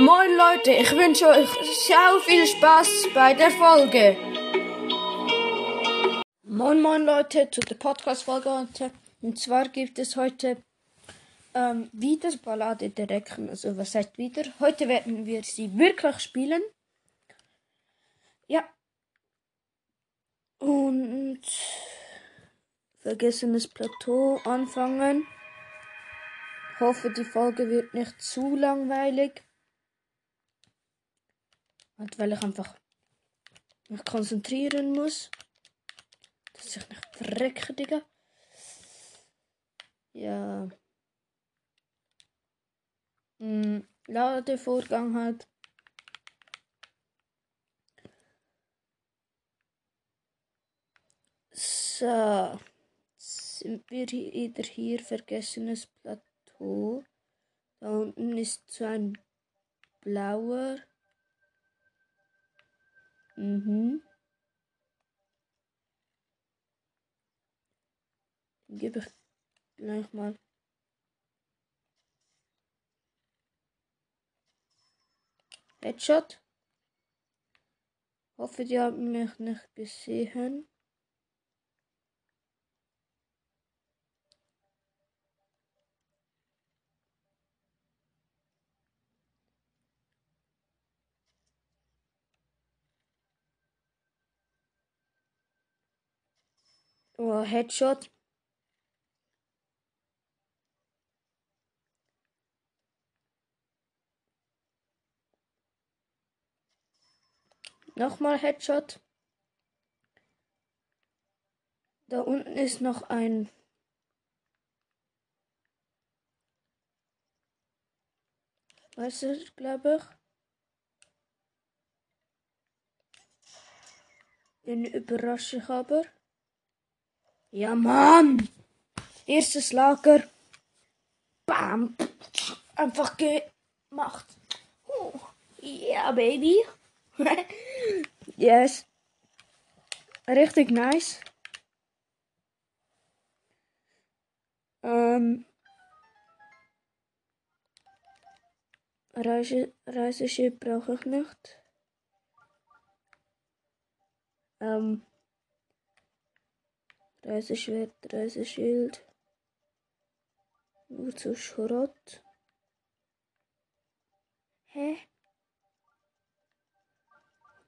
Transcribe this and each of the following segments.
Moin Leute, ich wünsche euch sehr viel Spaß bei der Folge. Moin Moin Leute zu der Podcast-Folge heute. Und zwar gibt es heute ähm, wieder Ballade der Recken. Also was heißt wieder? Heute werden wir sie wirklich spielen. Ja. Und vergessenes Plateau anfangen. Hoffe, die Folge wird nicht zu langweilig. Und weil ich einfach mich konzentrieren muss. Dass ich nicht verrecke, Digga. Ja. Hm, Ladevorgang halt. So. Sind wir wieder hier vergessenes Plateau. Da unten ist so ein blauer. Mhm. Gebe ich gleich mal. Headshot. Hoffe, die haben mich nicht gesehen. Oh, Headshot. Nochmal Headshot. Da unten ist noch ein Was ist, glaube ich? Den überrasche ich aber. Ja, Mann! Erstes Lager. Bam! Einfach gemacht. Oh, yeah, baby. yes. Richtig nice. Ähm. Reise, Reiseschiff brauche ich nicht. Ähm. Reiseschwert, Reiseschild. Nur zu Schrott. Hä?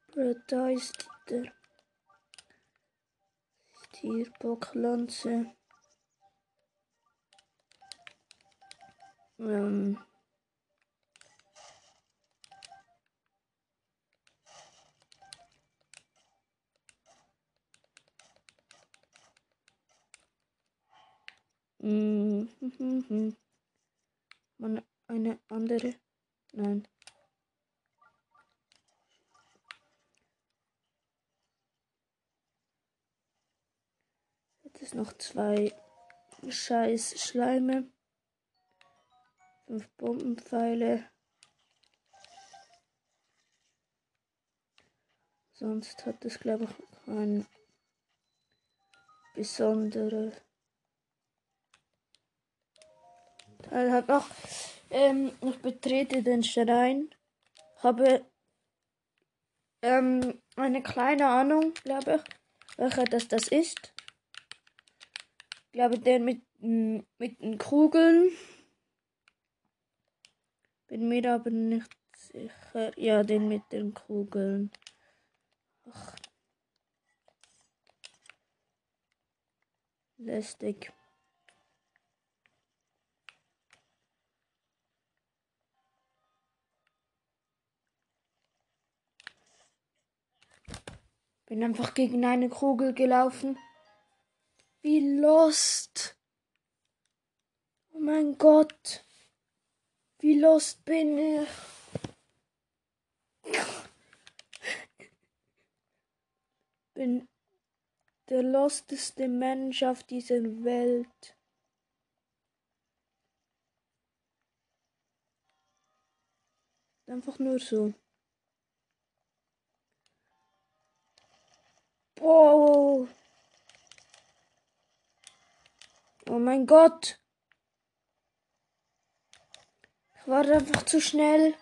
Bro, da ist der Tierbocklance. Ähm. Man, eine andere. Nein. Jetzt ist noch zwei scheiß Schleime. Fünf Bombenpfeile. Sonst hat es, glaube ich, kein besondere. Teil hat noch. Ähm, ich betrete den Schrein. Habe ähm, eine kleine Ahnung, glaube ich, welcher das das ist. Ich glaube, der mit, mit den Kugeln. Bin mir aber nicht sicher. Ja, den mit den Kugeln. Ach. Lästig. Bin einfach gegen eine Kugel gelaufen. Wie lost. Oh mein Gott. Wie lost bin ich. Bin der losteste Mensch auf dieser Welt. Einfach nur so. Oh. Oh mein Gott. Ich war einfach zu schnell.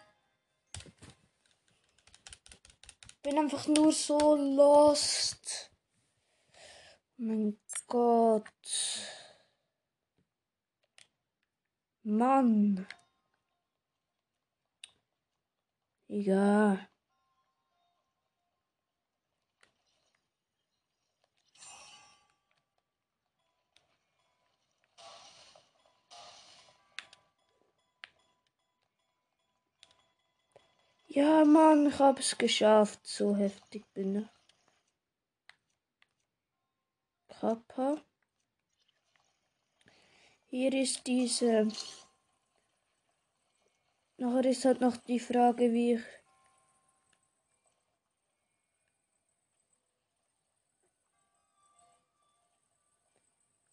bin einfach nur so lost. Mein Gott. Mann. Egal. Ja, Mann, ich habe es geschafft. So heftig bin ich. Kappa. Hier ist diese. Nachher ist halt noch die Frage, wie ich.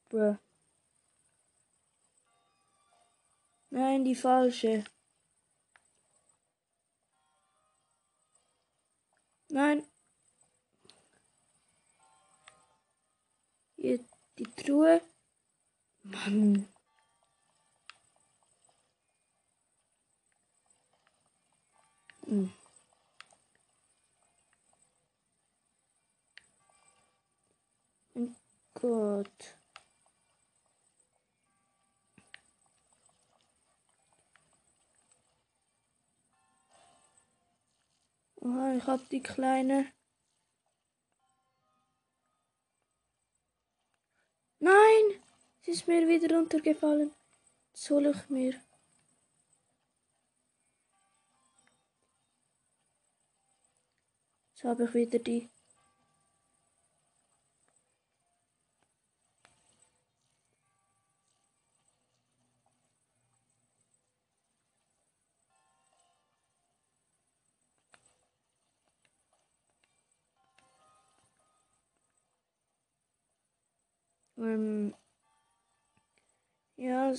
Bruh. Nein, die falsche. Nein. Hier die Truhe. Mann. Hm. Mein Oha, ich hab die kleine. Nein! Sie ist mir wieder runtergefallen. Soll ich mir. Jetzt habe ich wieder die. Ähm, ja,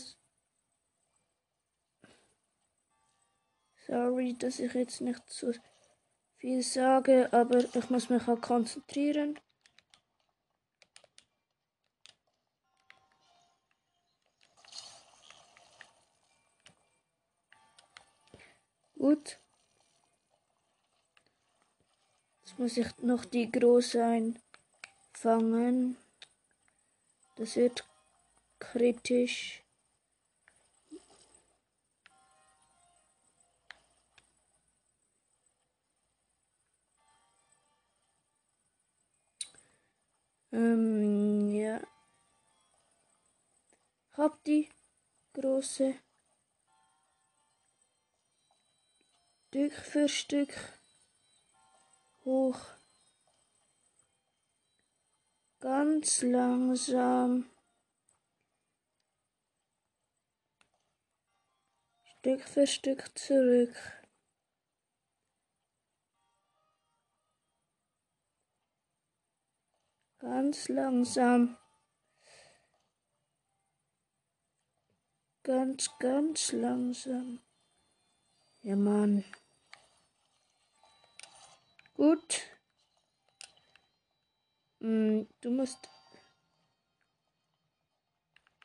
sorry, dass ich jetzt nicht so viel sage, aber ich muss mich auch konzentrieren. Gut. Jetzt muss ich noch die große einfangen. Das wird kritisch. Ähm, ja. Hab die große Stück für Stück hoch. Ganz langsam. Stück für Stück zurück. Ganz langsam. Ganz, ganz langsam. Ja, Mann. Gut. Hm, du musst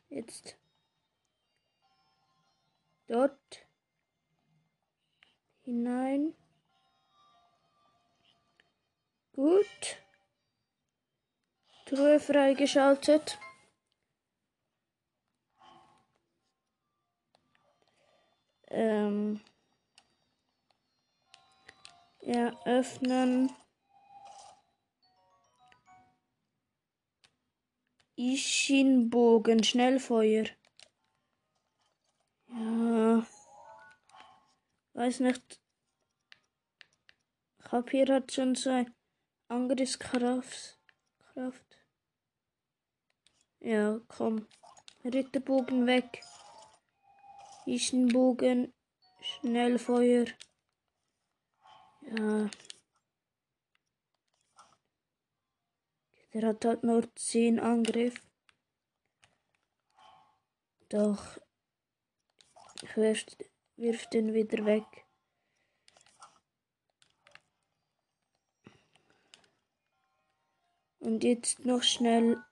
jetzt dort hinein. Gut. Truhe freigeschaltet. Ähm. Ja, öffnen. Ischinbogen, Schnellfeuer. Ja. Weiß nicht. Hier hat schon so ein Angriffskraft. Kraft. Ja, komm. Ritterbogen weg. Ischenbogen. Schnellfeuer. Ja. Der hat halt nur 10 Angriff. Doch. Ich wirf, wirf den wieder weg. Und jetzt noch schnell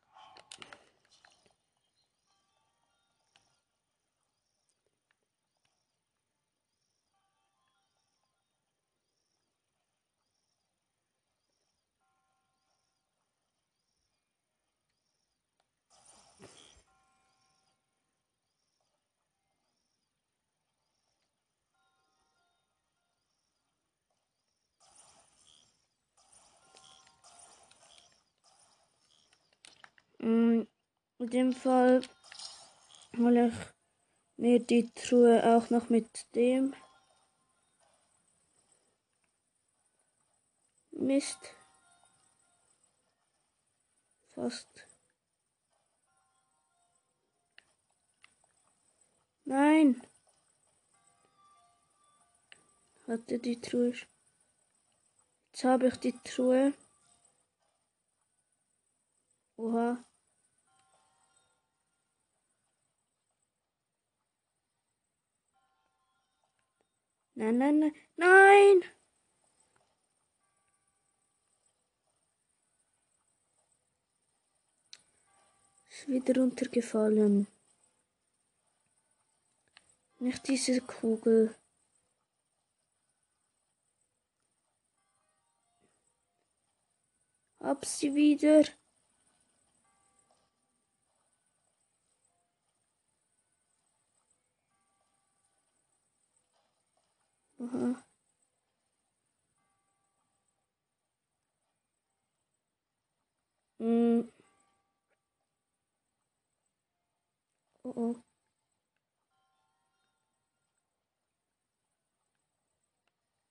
in dem Fall hole ich mir die Truhe auch noch mit dem. Mist. Fast. Nein. Hatte die Truhe. Jetzt habe ich die Truhe. Oha. Nein, nein, nein. Nein! Ist wieder runtergefallen. Nicht diese Kugel. Hab sie wieder. Aha. Mm. Oh oh.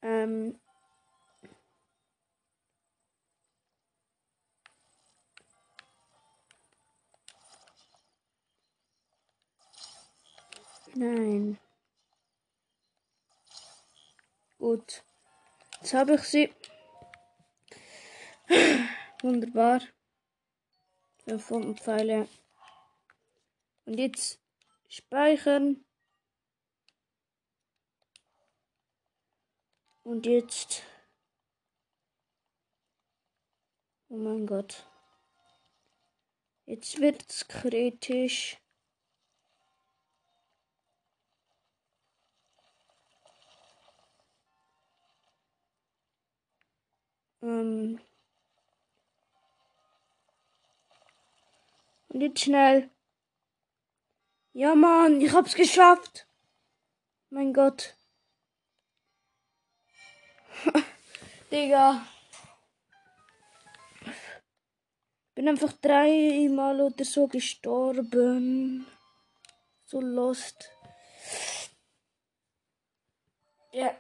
Ähm. Nein. Gut. Jetzt habe ich sie. Wunderbar. Fünf Pfeile. Und jetzt speichern. Und jetzt. Oh mein Gott. Jetzt wird's kritisch. Ähm. Und jetzt schnell. Ja, Mann, ich hab's geschafft. Mein Gott. Digga. Bin einfach dreimal oder so gestorben. So lost. Ja.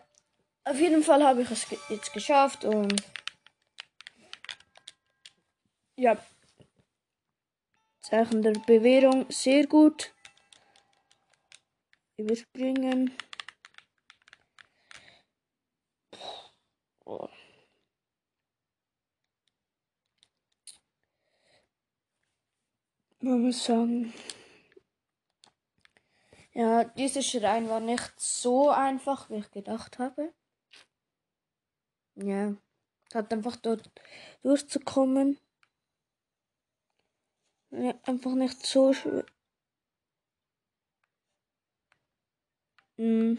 Auf jeden Fall habe ich es jetzt geschafft und ja. Zeichen der Bewährung sehr gut. Überspringen. Oh. Man muss sagen, ja, dieser Schrein war nicht so einfach, wie ich gedacht habe. Ja, hat einfach dort durchzukommen. Einfach nicht so schwer. Hm.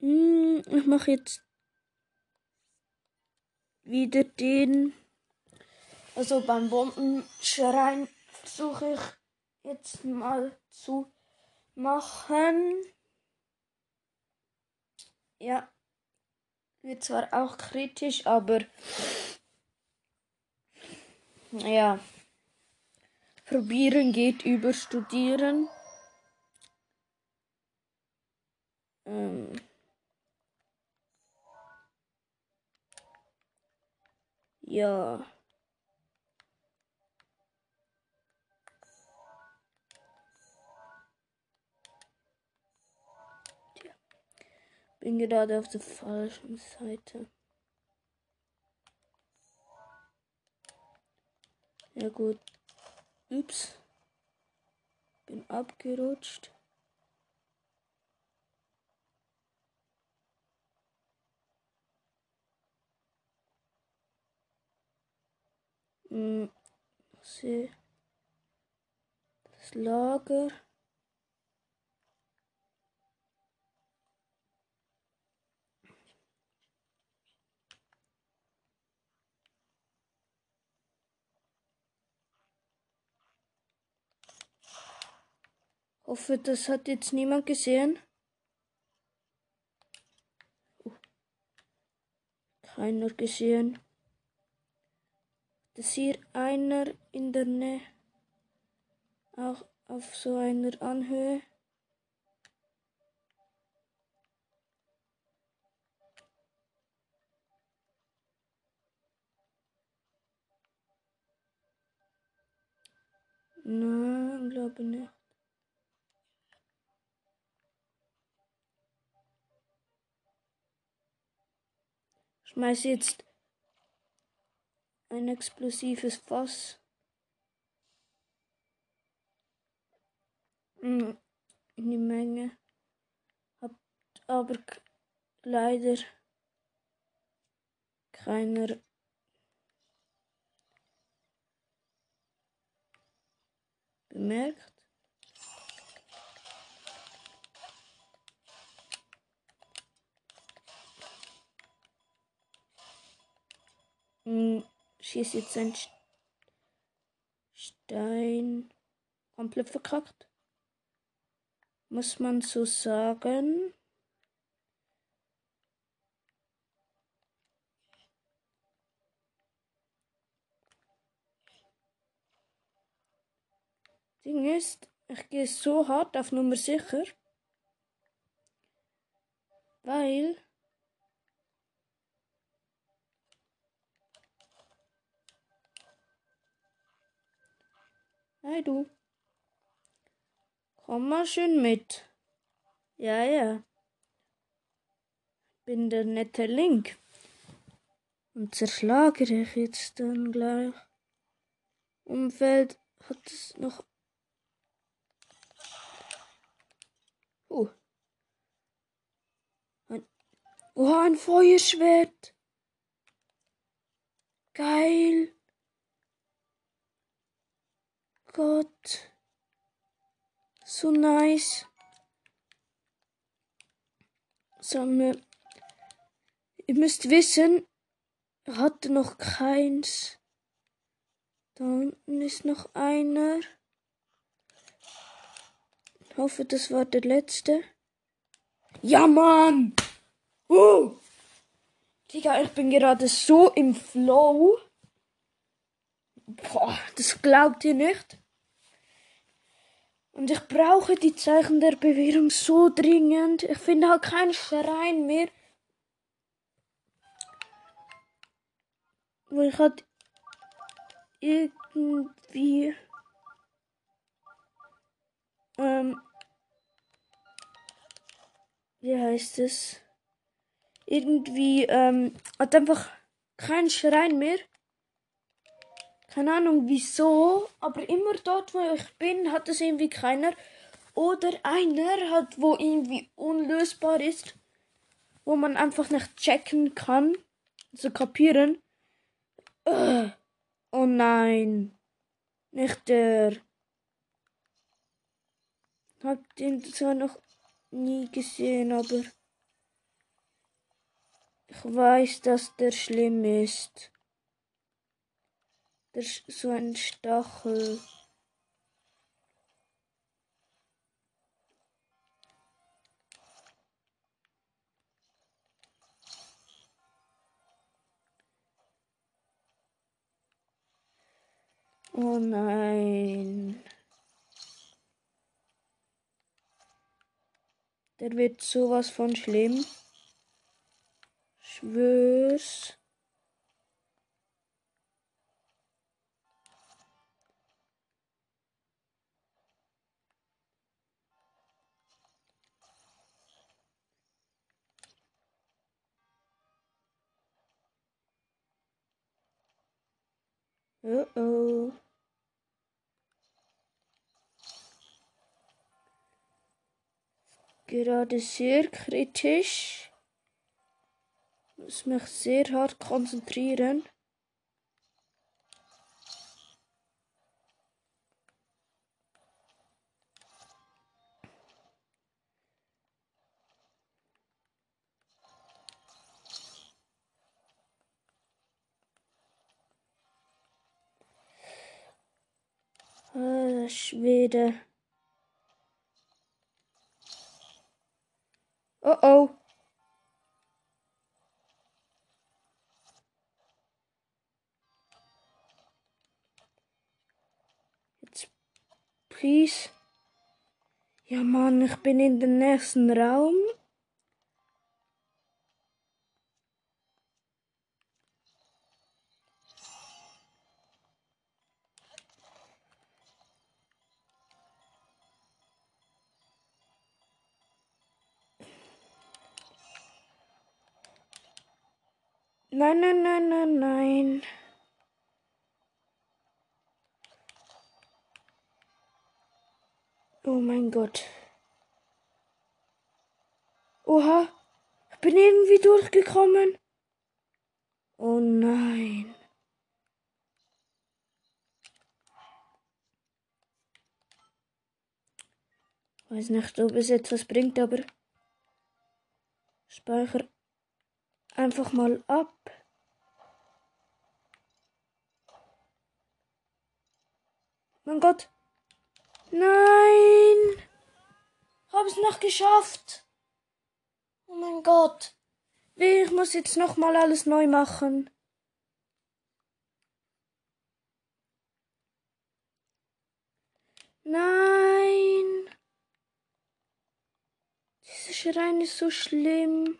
Hm, ich mache jetzt wieder den. Also beim Bombenschrein versuche ich jetzt mal zu machen. Ja, wird zwar auch kritisch, aber ja, probieren geht über studieren. Ähm. Ja. Bin gerade auf der falschen Seite. Ja gut. Ups. Bin abgerutscht. Hm. Sehe. Das Lager. Hoffe, das hat jetzt niemand gesehen. Keiner gesehen. dass hier einer in der Nähe auch auf so einer Anhöhe Nein, glaube nicht. Schmeiß jetzt ein explosives Fass. In die Menge. Hab aber leider keiner bemerkt. Hm, schieß jetzt ein Stein komplett verkackt. Muss man so sagen. Ding ist, ich gehe so hart auf Nummer sicher, weil Hey du. Komm mal schön mit. Ja, ja. Bin der nette Link. Und zerschlage dich jetzt dann gleich. Umfeld hat es noch Oh. Ein, oh, ein Feuerschwert. Geil. Gott. So nice. Sammle. Ihr müsst wissen, er hatte noch keins. Da unten ist noch einer. Ich hoffe, das war der letzte. Ja, Mann! Uh! Digga, ich bin gerade so im Flow. Boah, das glaubt ihr nicht. Und ich brauche die Zeichen der Bewährung so dringend. Ich finde halt keinen Verein mehr. Wo ich halt irgendwie ähm, wie heißt es? Irgendwie, ähm, hat einfach keinen Schrein mehr. Keine Ahnung wieso, aber immer dort, wo ich bin, hat es irgendwie keiner. Oder einer hat, wo irgendwie unlösbar ist, wo man einfach nicht checken kann, also kapieren. Uh, oh nein, nicht der. Hab den zwar noch nie gesehen, aber ich weiß, dass der schlimm ist. Der ist so ein Stachel. Oh nein. Der wird sowas von schlimm. Schwör's. Oh oh. gerade sehr kritisch. Muss mich sehr hart konzentrieren. Schwede. Oh oh. Jetzt Peace. Ja Mann, ich bin in den nächsten Raum. Nein, nein, nein, nein, nein. Oh mein Gott. Oha, ich bin irgendwie durchgekommen. Oh nein. Weiß nicht, ob es etwas bringt, aber speicher einfach mal ab. Mein Gott. Nein. Hab es noch geschafft. Oh mein Gott. Ich muss jetzt noch mal alles neu machen. Nein. Dieser Schrein ist so schlimm.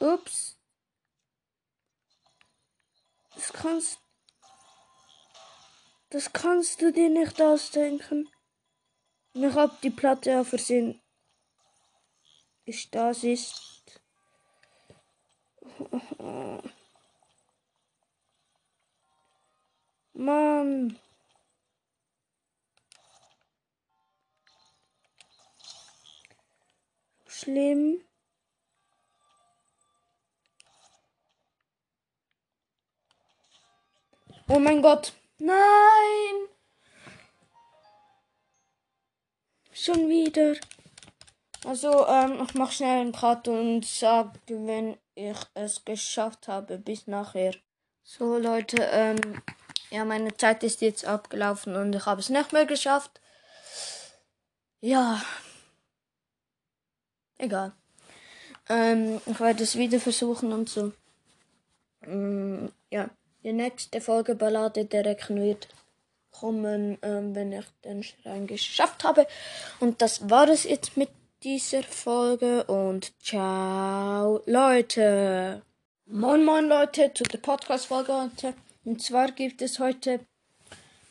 Ups. Das kannst. Das kannst du dir nicht ausdenken. Ich hab die Platte auf Versehen ist. Mann. Schlimm. Oh mein Gott. Nein. Schon wieder. Also, ähm, ich mach schnell einen Cut und sag, wenn ich es geschafft habe, bis nachher. So, Leute, ähm, ja, meine Zeit ist jetzt abgelaufen und ich habe es nicht mehr geschafft. Ja. Egal. Ähm, ich werde es wieder versuchen und so. Ähm, ja. Die nächste Folge Ballade der Recken wird kommen, ähm, wenn ich den Schrein geschafft habe. Und das war es jetzt mit dieser Folge und ciao Leute. Moin moin Leute zu der Podcast-Folge heute. Und zwar gibt es heute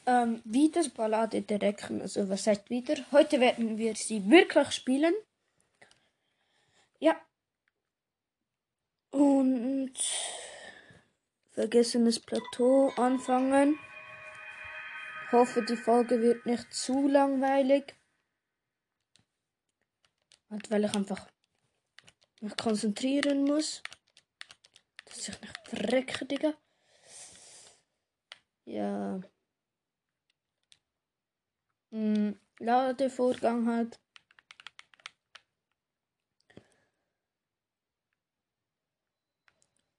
ähm, wieder Ballade der Recken. Also was heißt wieder? Heute werden wir sie wirklich spielen. Ja. Und vergessenes Plateau anfangen. Hoffe, die Folge wird nicht zu langweilig. Und weil ich einfach mich konzentrieren muss. Dass ich nicht verrecke, Digga. Ja. Hm, Ladevorgang halt.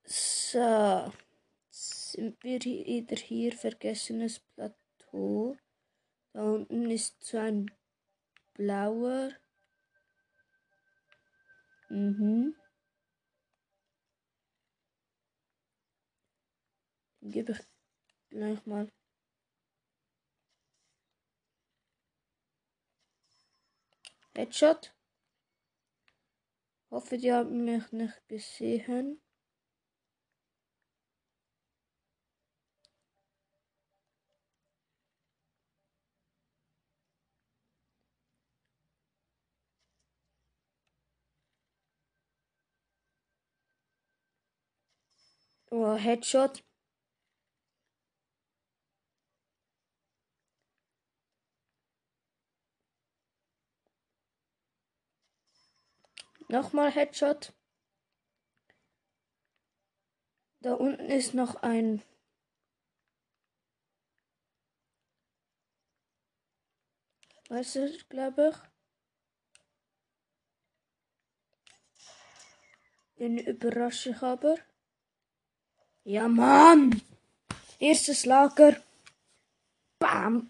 So sind wir wieder hier, vergessenes Plateau. Da unten ist so ein blauer. Mhm. Den gebe ich gleich mal. Headshot. Hoffe, die haben mich nicht gesehen. Oh, Headshot. Nochmal Headshot. Da unten ist noch ein Weißt du, glaube ich. Den überrasche ich aber. Ja, man. Eerste slaker. Bam.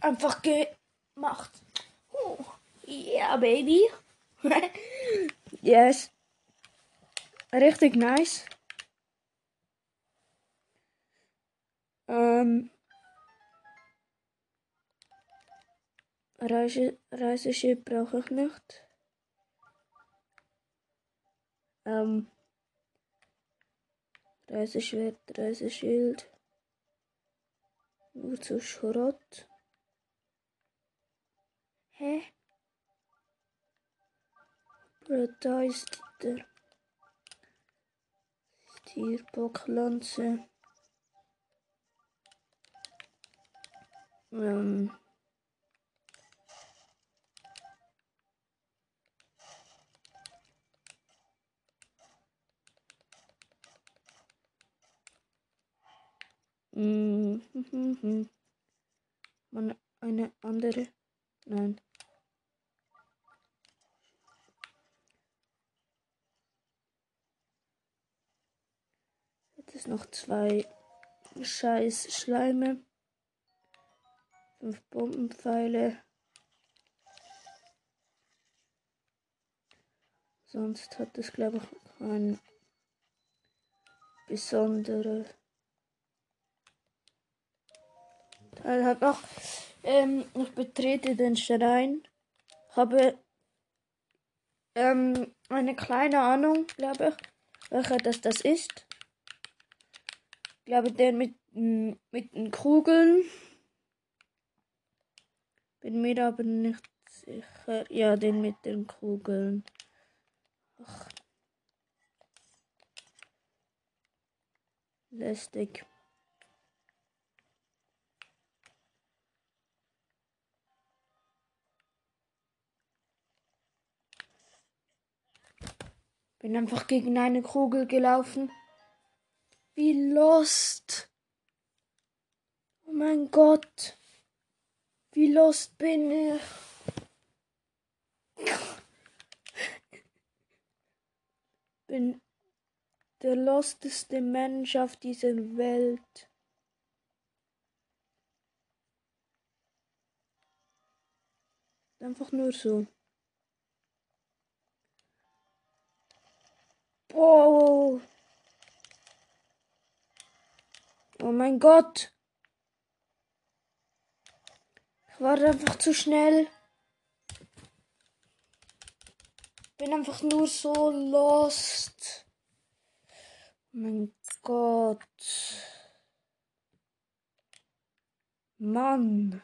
En fucking macht. Oeh, yeah, baby. yes. Richtig nice. Ehm. Um, reisje, reisje, prachtig nacht. Um, ehm. 30 Schwert, 30 Schild. Nur zu Schrott. Hä? Bro, da ist der Tierbocklanze. Ähm. Man, eine andere. Nein. Jetzt ist noch zwei scheiß Schleime. Fünf Bombenpfeile. Sonst hat es, glaube ich, kein besondere. Teil hat. Ähm, ich betrete den Schrein. Habe ähm, eine kleine Ahnung, glaube ich, welcher das das ist. Ich glaube, der mit, mit den Kugeln. Bin mir aber nicht sicher. Ja, den mit den Kugeln. Ach. Lästig. Bin einfach gegen eine Kugel gelaufen. Wie lost. Oh mein Gott. Wie lost bin ich. Bin der losteste Mensch auf dieser Welt. Einfach nur so. Wow. Oh mein Gott. Ich war einfach zu schnell. Bin einfach nur so lost. Oh mein Gott. Mann.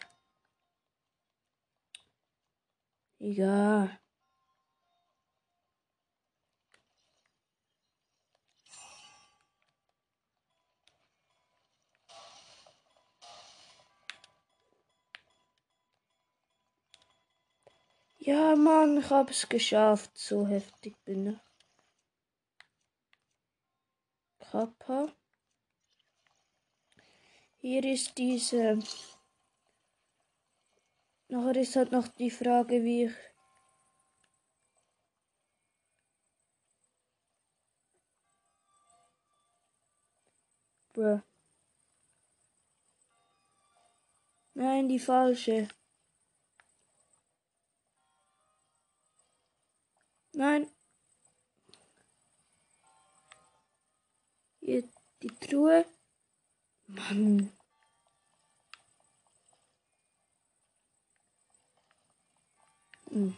Egal. Ja, Mann, ich hab's geschafft. So heftig bin ich. Kappa. Hier ist diese. Nachher ist halt noch die Frage, wie ich. Bruh. Nein, die falsche. Nein. Hier die Truhe. Mann. Hm.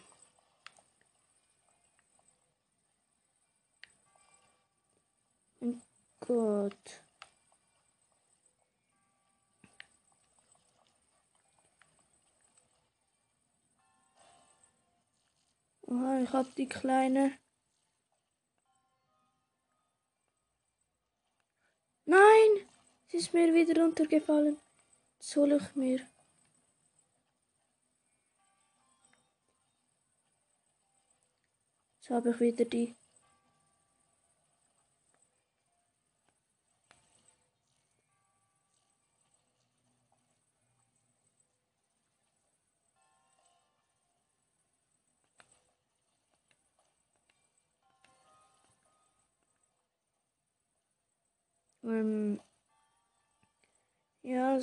Mein Aha, ich hab die kleine. Nein! Sie ist mir wieder runtergefallen. Soll ich mir. Jetzt habe ich wieder die. Ähm, ja.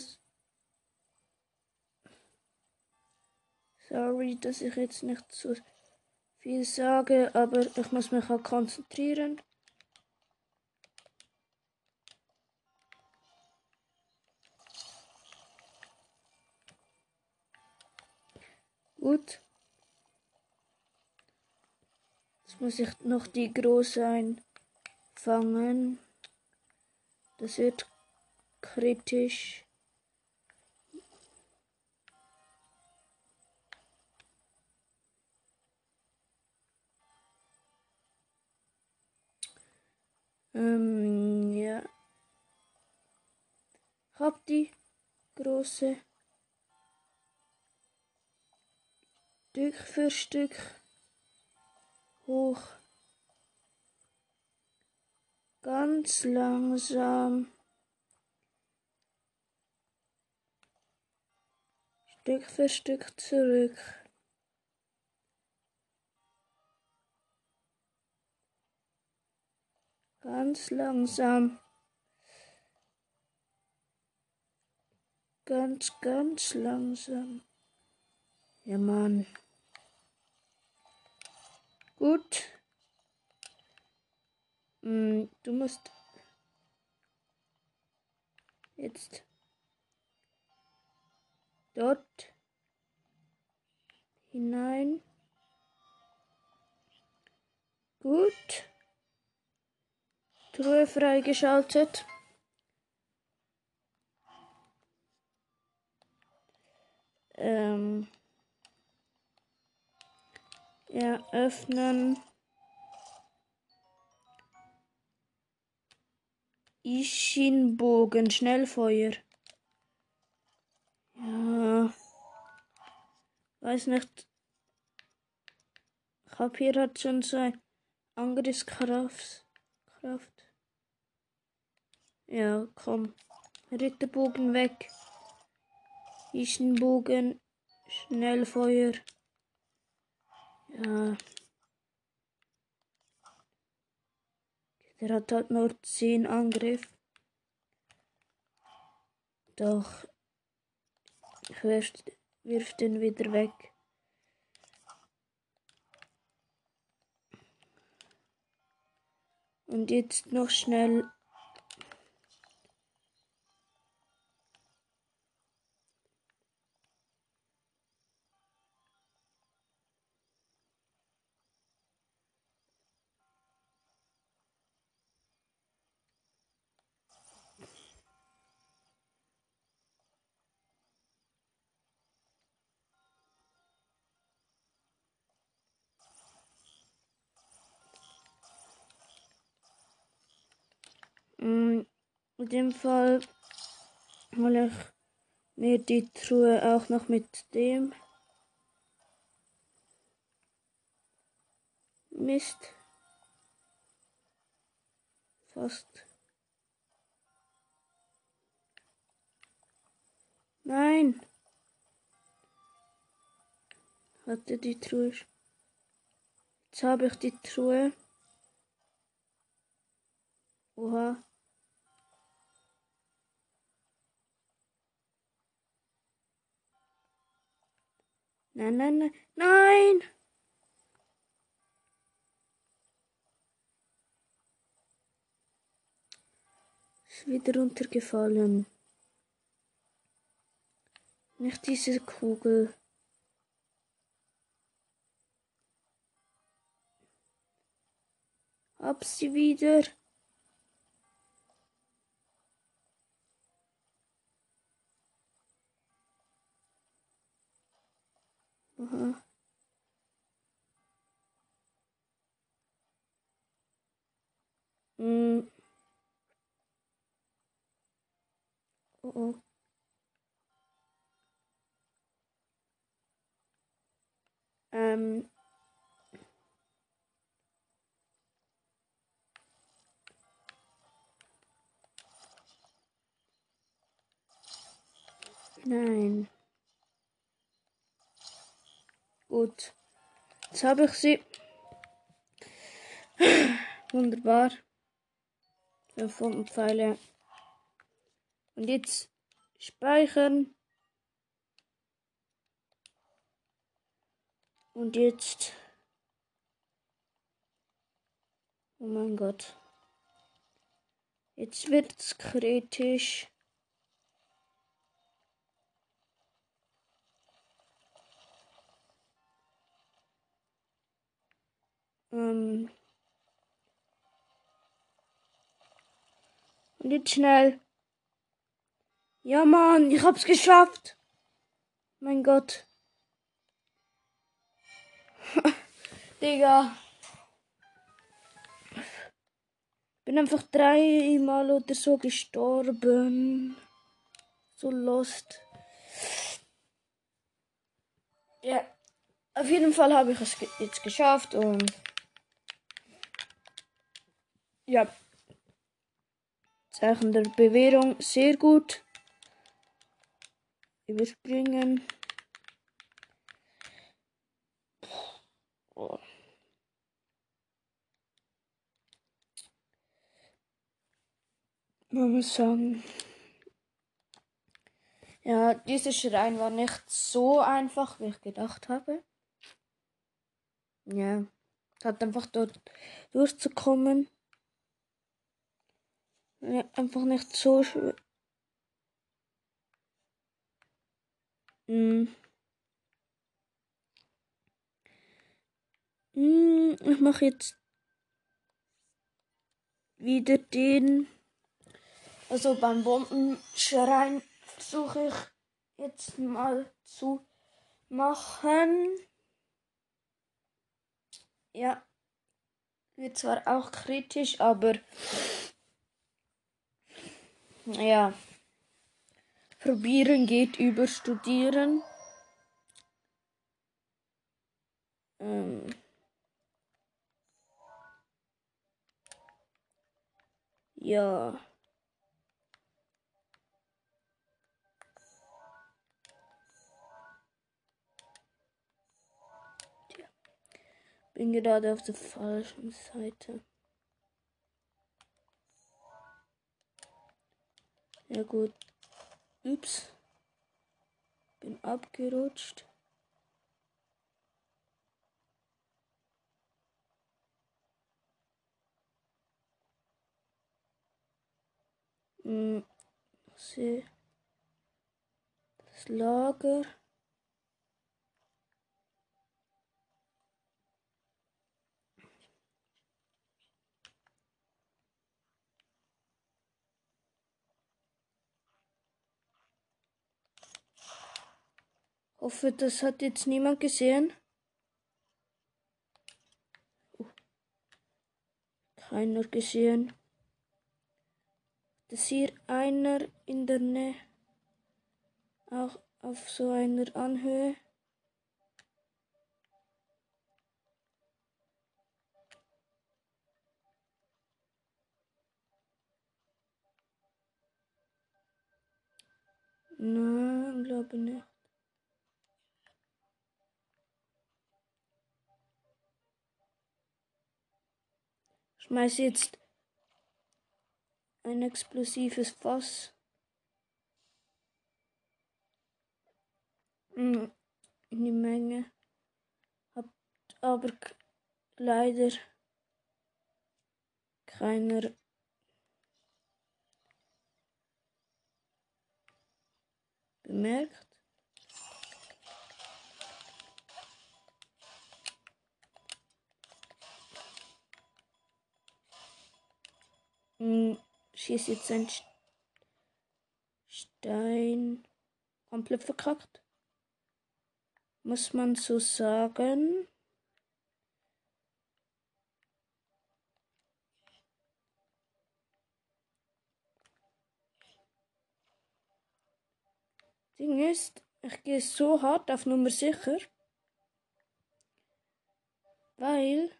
Sorry, dass ich jetzt nicht so viel sage, aber ich muss mich auch konzentrieren. Gut. Jetzt muss ich noch die große einfangen. Das wird kritisch. Ähm, ja. Hab die große Stück für Stück hoch. Ganz langsam. Stück für Stück zurück. Ganz langsam. Ganz, ganz langsam. Ja, Mann. Gut. Hm, du musst jetzt dort hinein. Gut. Truhe freigeschaltet. Ähm, ja, öffnen. Ischinbogen, Schnellfeuer. Ja. Weiß nicht. Kapier hat schon so ein Angriffskraft. Kraft. Ja, komm. Ritterbogen weg. Ischenbogen. Schnellfeuer. Ja. Der hat halt nur 10 Angriff. Doch. Ich wirf, wirf den wieder weg. Und jetzt noch schnell in dem Fall hole ich mir die Truhe auch noch mit dem. Mist. Fast. Nein. Hatte die Truhe. Jetzt habe ich die Truhe. Oha. Nein, nein, nein. Nein! Ist wieder runtergefallen. Nicht diese Kugel. Hab sie wieder. Aha. Mm. Oh oh. Ähm. Nein. Gut. Jetzt habe ich sie. Wunderbar. Pfeile. Und jetzt speichern. Und jetzt. Oh mein Gott. Jetzt wird's kritisch. Ähm. Und jetzt schnell. Ja, Mann, ich hab's geschafft. Mein Gott. Digga. Bin einfach dreimal oder so gestorben. So lost. Ja. Auf jeden Fall habe ich es jetzt geschafft und ja. Zeichen der Bewährung sehr gut. Überspringen. Oh. Man muss sagen, ja, dieser Schrein war nicht so einfach, wie ich gedacht habe. Ja, hat einfach dort durchzukommen. Ja, einfach nicht so schwer. Hm. Hm, ich mache jetzt wieder den. Also beim Bombenschrein suche ich jetzt mal zu machen. Ja, wird zwar auch kritisch, aber ja, probieren geht über studieren. Ähm. Ja. Bin gerade auf der falschen Seite. Ja gut. Ups. Bin abgerutscht. Hm. Sehe. Das Lager. Hoffe, das hat jetzt niemand gesehen. Keiner gesehen. Das hier einer in der Nähe. Auch auf so einer Anhöhe. Nein, glaube nicht. Schmeiß jetzt ein explosives Fass in die Menge. Habt aber leider keiner bemerkt. Hm, schießt jetzt ein Stein komplett verkackt. Muss man so sagen. Ding ist, ich gehe so hart auf Nummer sicher, weil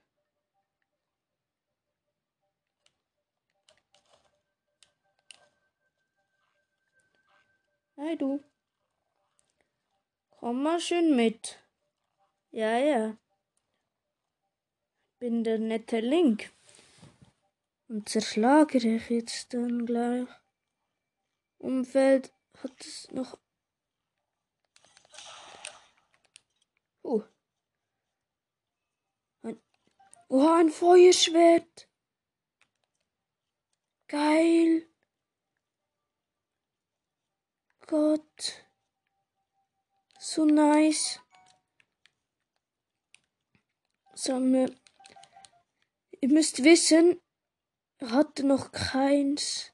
Hey du. Komm mal schön mit. Ja, ja. Bin der nette Link. Und zerschlage ich jetzt dann gleich. Umfeld hat es noch. Oh. Ein, oh, ein Feuerschwert. Geil. Gott. So nice. Sammle ihr müsst wissen, er hatte noch keins.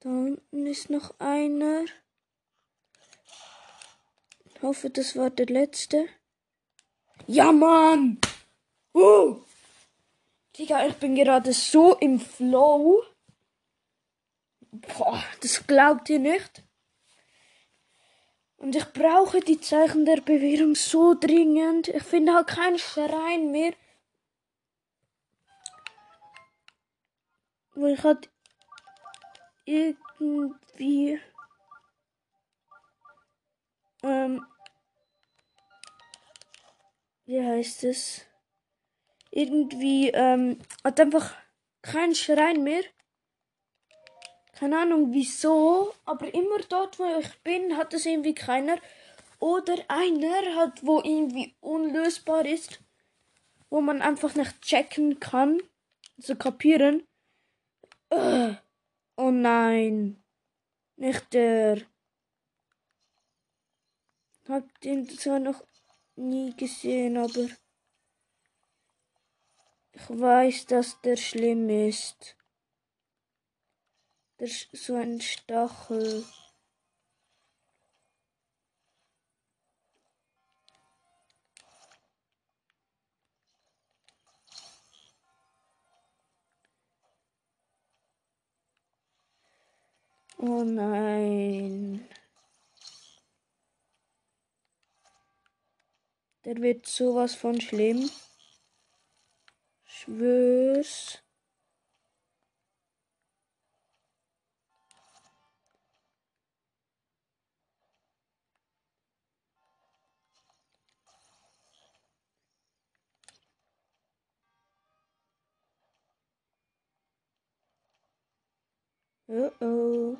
Da unten ist noch einer. Ich hoffe, das war der letzte. Ja, Mann! Uh! Digga, ich bin gerade so im Flow. Boah, das glaubt ihr nicht. Und ich brauche die Zeichen der Bewährung so dringend. Ich finde halt keinen Schrein mehr. Wo ich halt irgendwie ähm, wie heißt es? Irgendwie, ähm, hat einfach keinen Schrein mehr. Keine Ahnung wieso, aber immer dort, wo ich bin, hat es irgendwie keiner. Oder einer hat, wo irgendwie unlösbar ist, wo man einfach nicht checken kann, so kapieren. Uh, oh nein, nicht der. Hab den zwar noch nie gesehen, aber ich weiß, dass der schlimm ist. Der ist so ein Stachel. Oh nein. Der wird sowas von schlimm. Schwör's. Oh oh.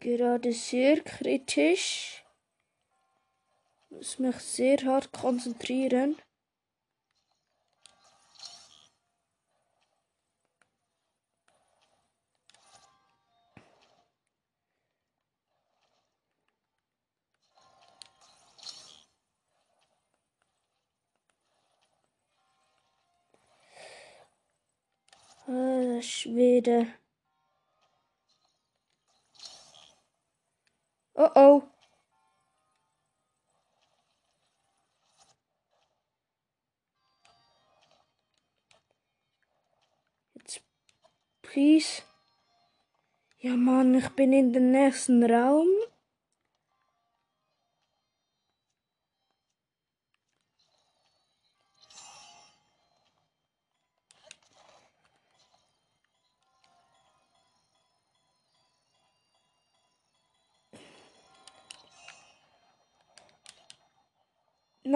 Gerade sehr kritisch. Muss mich sehr hart konzentrieren. Ah, Schwede. Oh oh. Jetzt, please. Ja, Mann, ich bin in den nächsten Raum.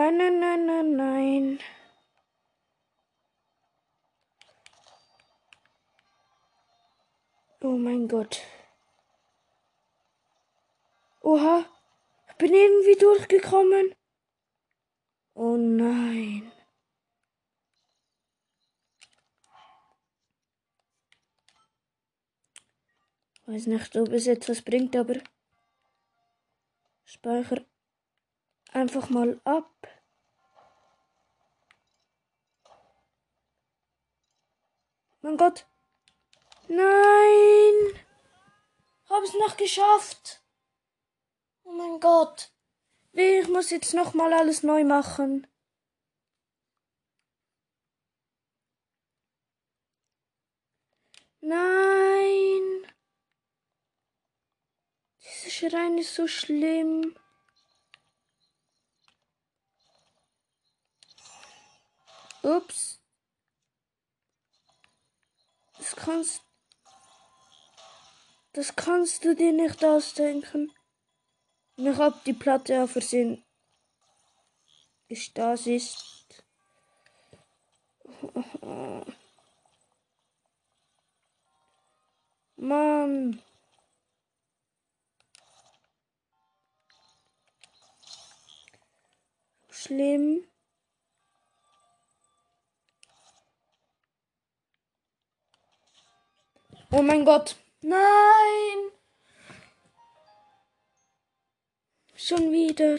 Nein, nein, nein, nein, nein. Oh mein Gott. Oha, ich bin irgendwie durchgekommen. Oh nein. Weiß nicht, ob es etwas bringt, aber Speicher einfach mal ab. Mein Gott. Nein. Hab es noch geschafft. Oh mein Gott. Ich muss jetzt noch mal alles neu machen. Nein. Dieser Schrein ist so schlimm. Ups. Das kannst. Das kannst du dir nicht ausdenken. Ich hab die Platte auf Versehen gestasist. Mann. Schlimm. Oh mein Gott. Nein. Schon wieder.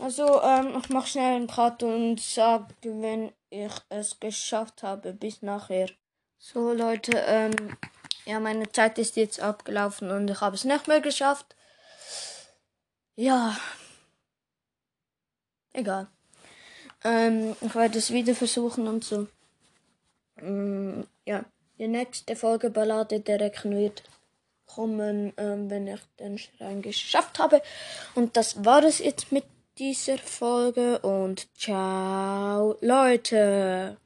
Also, ähm, ich mach schnell einen Cut und sag, wenn ich es geschafft habe, bis nachher. So, Leute, ähm, ja, meine Zeit ist jetzt abgelaufen und ich habe es nicht mehr geschafft. Ja. Egal. Ähm, ich werde es wieder versuchen und so. Ähm, ja, die nächste Folge Ballade Recken wird kommen, ähm, wenn ich den Schrein geschafft habe. Und das war es jetzt mit dieser Folge und ciao Leute.